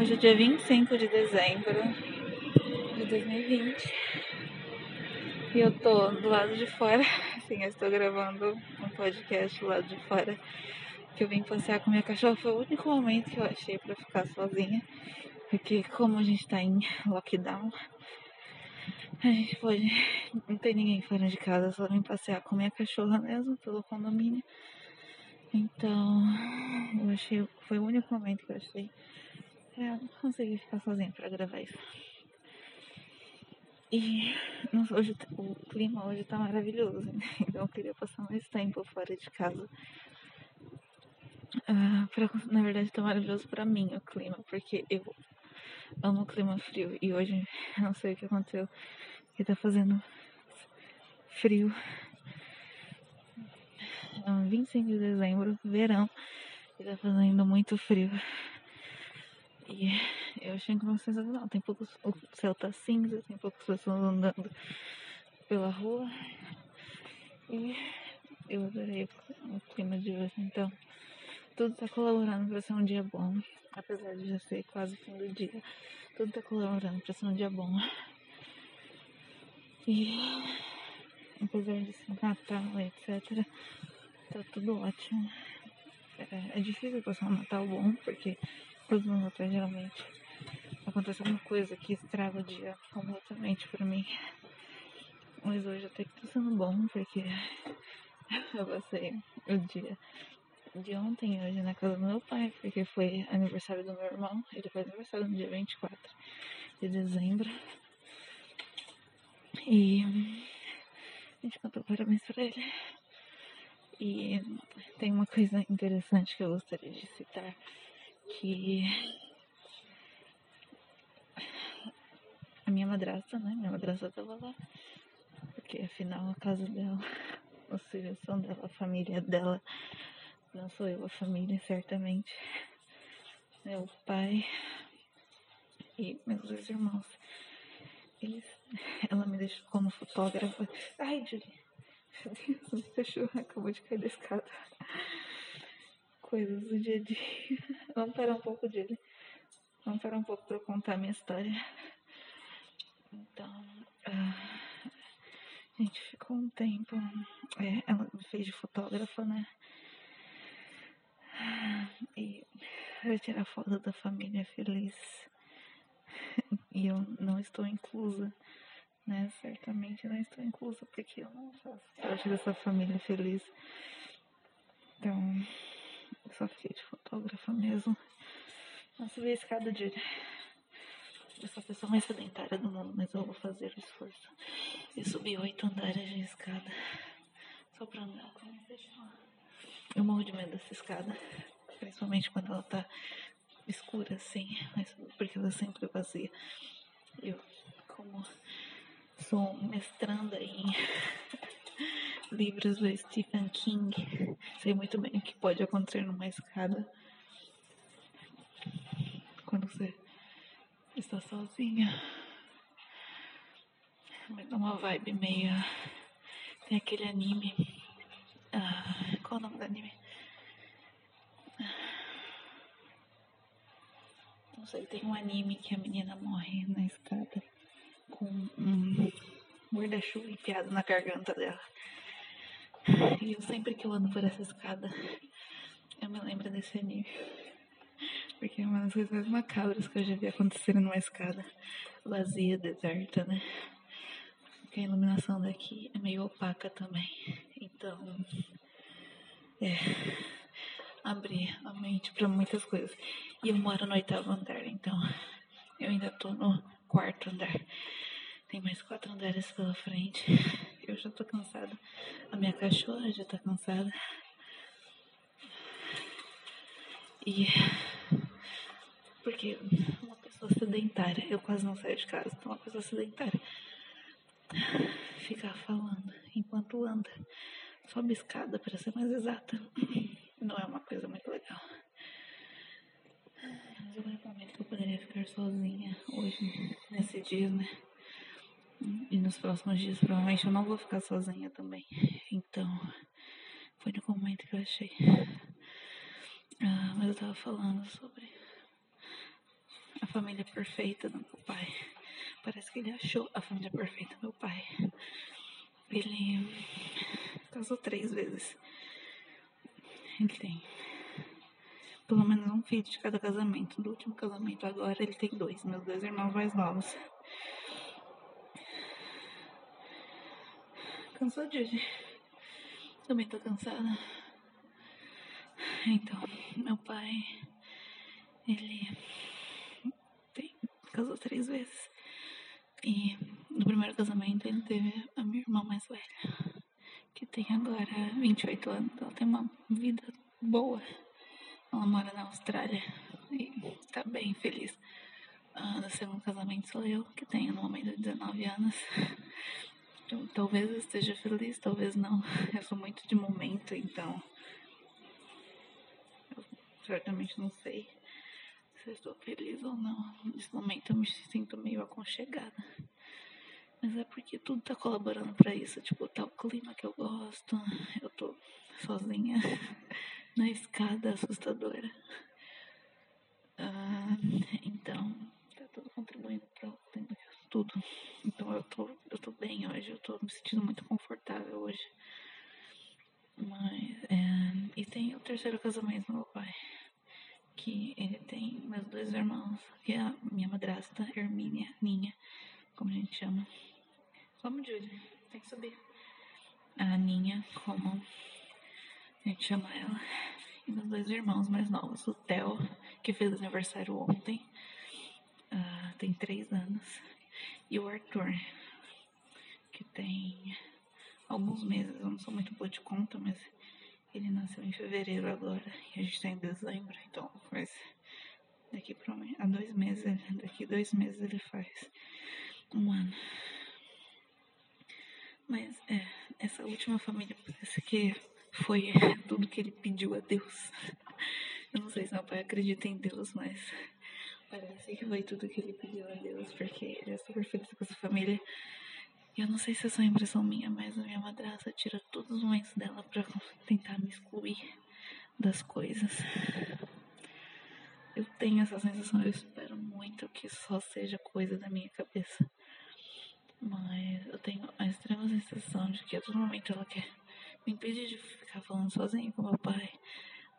Hoje é dia 25 de dezembro de 2020 e eu tô do lado de fora. Sim, eu estou gravando um podcast do lado de fora. Que eu vim passear com minha cachorra. Foi o único momento que eu achei pra ficar sozinha. Porque, como a gente tá em lockdown, a gente pode. Não tem ninguém fora de casa, só vim passear com minha cachorra mesmo pelo condomínio. Então, eu achei. Foi o único momento que eu achei é, não consegui ficar sozinha pra gravar isso. E nossa, hoje o clima hoje tá maravilhoso, né? então eu queria passar mais tempo fora de casa. Uh, pra, na verdade tá maravilhoso pra mim o clima, porque eu amo o clima frio e hoje não sei o que aconteceu, que tá fazendo frio. É 25 de dezembro, verão, e tá fazendo muito frio. E eu achei que uma sensacional. Tem poucos. O céu tá cinza, tem poucas pessoas andando pela rua. E eu adorei o clima de hoje. Então, tudo tá colaborando para ser um dia bom. Apesar de já ser quase fim do dia. Tudo tá colaborando para ser um dia bom. E apesar de ser Natal, etc., tá tudo ótimo. É, é difícil passar um Natal bom, porque todos os natais geralmente acontece alguma coisa que estraga o dia completamente pra mim. Mas hoje até que tá sendo bom, porque eu passei o dia de ontem hoje na casa do meu pai, porque foi aniversário do meu irmão. Ele faz aniversário no dia 24 de dezembro. E a gente cantou parabéns pra ele. E tem uma coisa interessante que eu gostaria de citar que a minha madrasta, né? Minha madrasta tava lá. Porque afinal a casa dela, filhos são dela, a família dela. Não sou eu a família, certamente. Meu pai e meus dois irmãos. Eles, ela me deixou como fotógrafa. Ai, Julie. Meu Deus, meu cachorro acabou de cair da escada coisas do dia a dia. Vamos parar um pouco dele. Vamos parar um pouco para contar minha história. Então, uh, a gente ficou um tempo. É, ela me fez de fotógrafa, né? E para tirar foto da família feliz. E eu não estou inclusa, né? Certamente não estou inclusa porque eu não faço parte dessa família feliz. Eu só fiquei de fotógrafa mesmo. Não subi a escada de. Eu sou a pessoa mais sedentária do mundo, mas eu vou fazer o esforço. E subir oito andares de escada. Só pra andar. Eu morro de medo dessa escada. Principalmente quando ela tá escura assim. Mas porque ela é sempre vazia. Eu, como sou mestranda em livros do Stephen King. Sei muito bem o que pode acontecer numa escada quando você está sozinha. Me dá uma vibe meio. Tem aquele anime. Ah, qual o nome do anime? Não sei, tem um anime que a menina morre na escada com um guarda-chuva enfiado na garganta dela. E eu sempre que eu ando por essa escada, eu me lembro desse anime. Porque é uma das coisas mais macabras que eu já vi acontecer numa escada vazia, deserta, né? Porque a iluminação daqui é meio opaca também. Então, é. Abrir a mente para muitas coisas. E eu moro no oitavo andar, então eu ainda tô no quarto andar. Tem mais quatro andares pela frente. Eu já tô cansada. A minha cachorra já tá cansada. E. Porque uma pessoa sedentária, eu quase não saio de casa, então uma pessoa sedentária. Ficar falando enquanto anda. Sobe escada, para ser mais exata. Não é uma coisa muito legal. Mas eu momento que eu poderia ficar sozinha hoje, nesse dia, né? E nos próximos dias, provavelmente, eu não vou ficar sozinha também. Então, foi no momento que eu achei. Ah, mas eu tava falando sobre família perfeita do meu pai. Parece que ele achou a família perfeita do meu pai. Ele casou três vezes. Ele tem pelo menos um filho de cada casamento. Do último casamento agora ele tem dois, meus dois irmãos mais novos. Cansou hoje. Também tô cansada. Então, meu pai, ele tem, casou três vezes. E no primeiro casamento ele teve a minha irmã mais velha, que tem agora 28 anos. Ela tem uma vida boa. Ela mora na Austrália e tá bem feliz. Uh, no segundo casamento sou eu, que tenho no momento 19 anos. Então, talvez eu esteja feliz, talvez não. Eu sou muito de momento, então. Eu certamente não sei se estou feliz ou não. Nesse momento eu me sinto meio aconchegada. Mas é porque tudo tá colaborando para isso. Tipo, tá o clima que eu gosto. Eu tô sozinha na escada assustadora. Ah, então, tá tudo contribuindo eu tudo. Eu tô, eu tô bem hoje, eu tô me sentindo muito confortável hoje. Mas, é, e tem o terceiro casamento do meu pai, que ele tem meus dois irmãos, que é a minha madrasta, Hermínia, Ninha, como a gente chama. Vamos, Julie, tem que subir. A Ninha, como a gente chama ela. E meus dois irmãos mais novos, o Theo, que fez aniversário ontem, uh, tem três anos, e o Arthur, que tem alguns meses, eu não sou muito boa de conta, mas ele nasceu em fevereiro agora e a gente está em dezembro, então faz daqui para há dois meses, daqui dois meses ele faz um ano. Mas é, essa última família parece que foi tudo que ele pediu a Deus. Eu não sei se meu pai acredita em Deus, mas Parece que foi tudo que ele pediu a Deus, porque ele é super feliz com essa família. E eu não sei se é só impressão minha, mas a minha madrasta tira todos os momentos dela pra tentar me excluir das coisas. Eu tenho essa sensação, eu espero muito que só seja coisa da minha cabeça. Mas eu tenho a extrema sensação de que a todo momento ela quer me impedir de ficar falando sozinha com meu pai.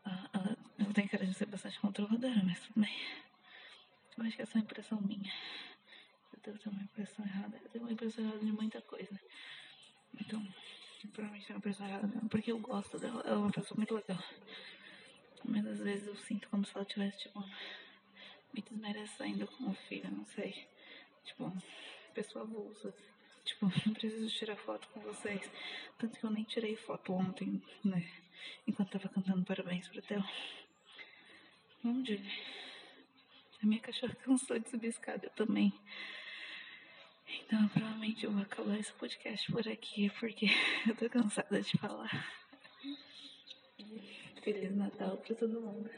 Ela, ela, eu tenho cara de ser bastante controladora, mas tudo bem. Eu acho que é uma impressão minha. Eu devo ter uma impressão errada. Eu tenho uma impressão errada de muita coisa. Então, provavelmente é uma impressão errada mesmo. Porque eu gosto dela. Ela é uma pessoa muito legal. Mas às vezes eu sinto como se ela tivesse, tipo, me desmerecendo como filha, não sei. Tipo, pessoa avulsa. Tipo, não preciso tirar foto com vocês. Tanto que eu nem tirei foto ontem, né? Enquanto tava cantando parabéns pro Theo. Vamos, Julie. A minha cachorra cansou de subir escada também. Então, provavelmente eu vou acabar esse podcast por aqui, porque eu tô cansada de falar. Feliz Natal pra todo mundo.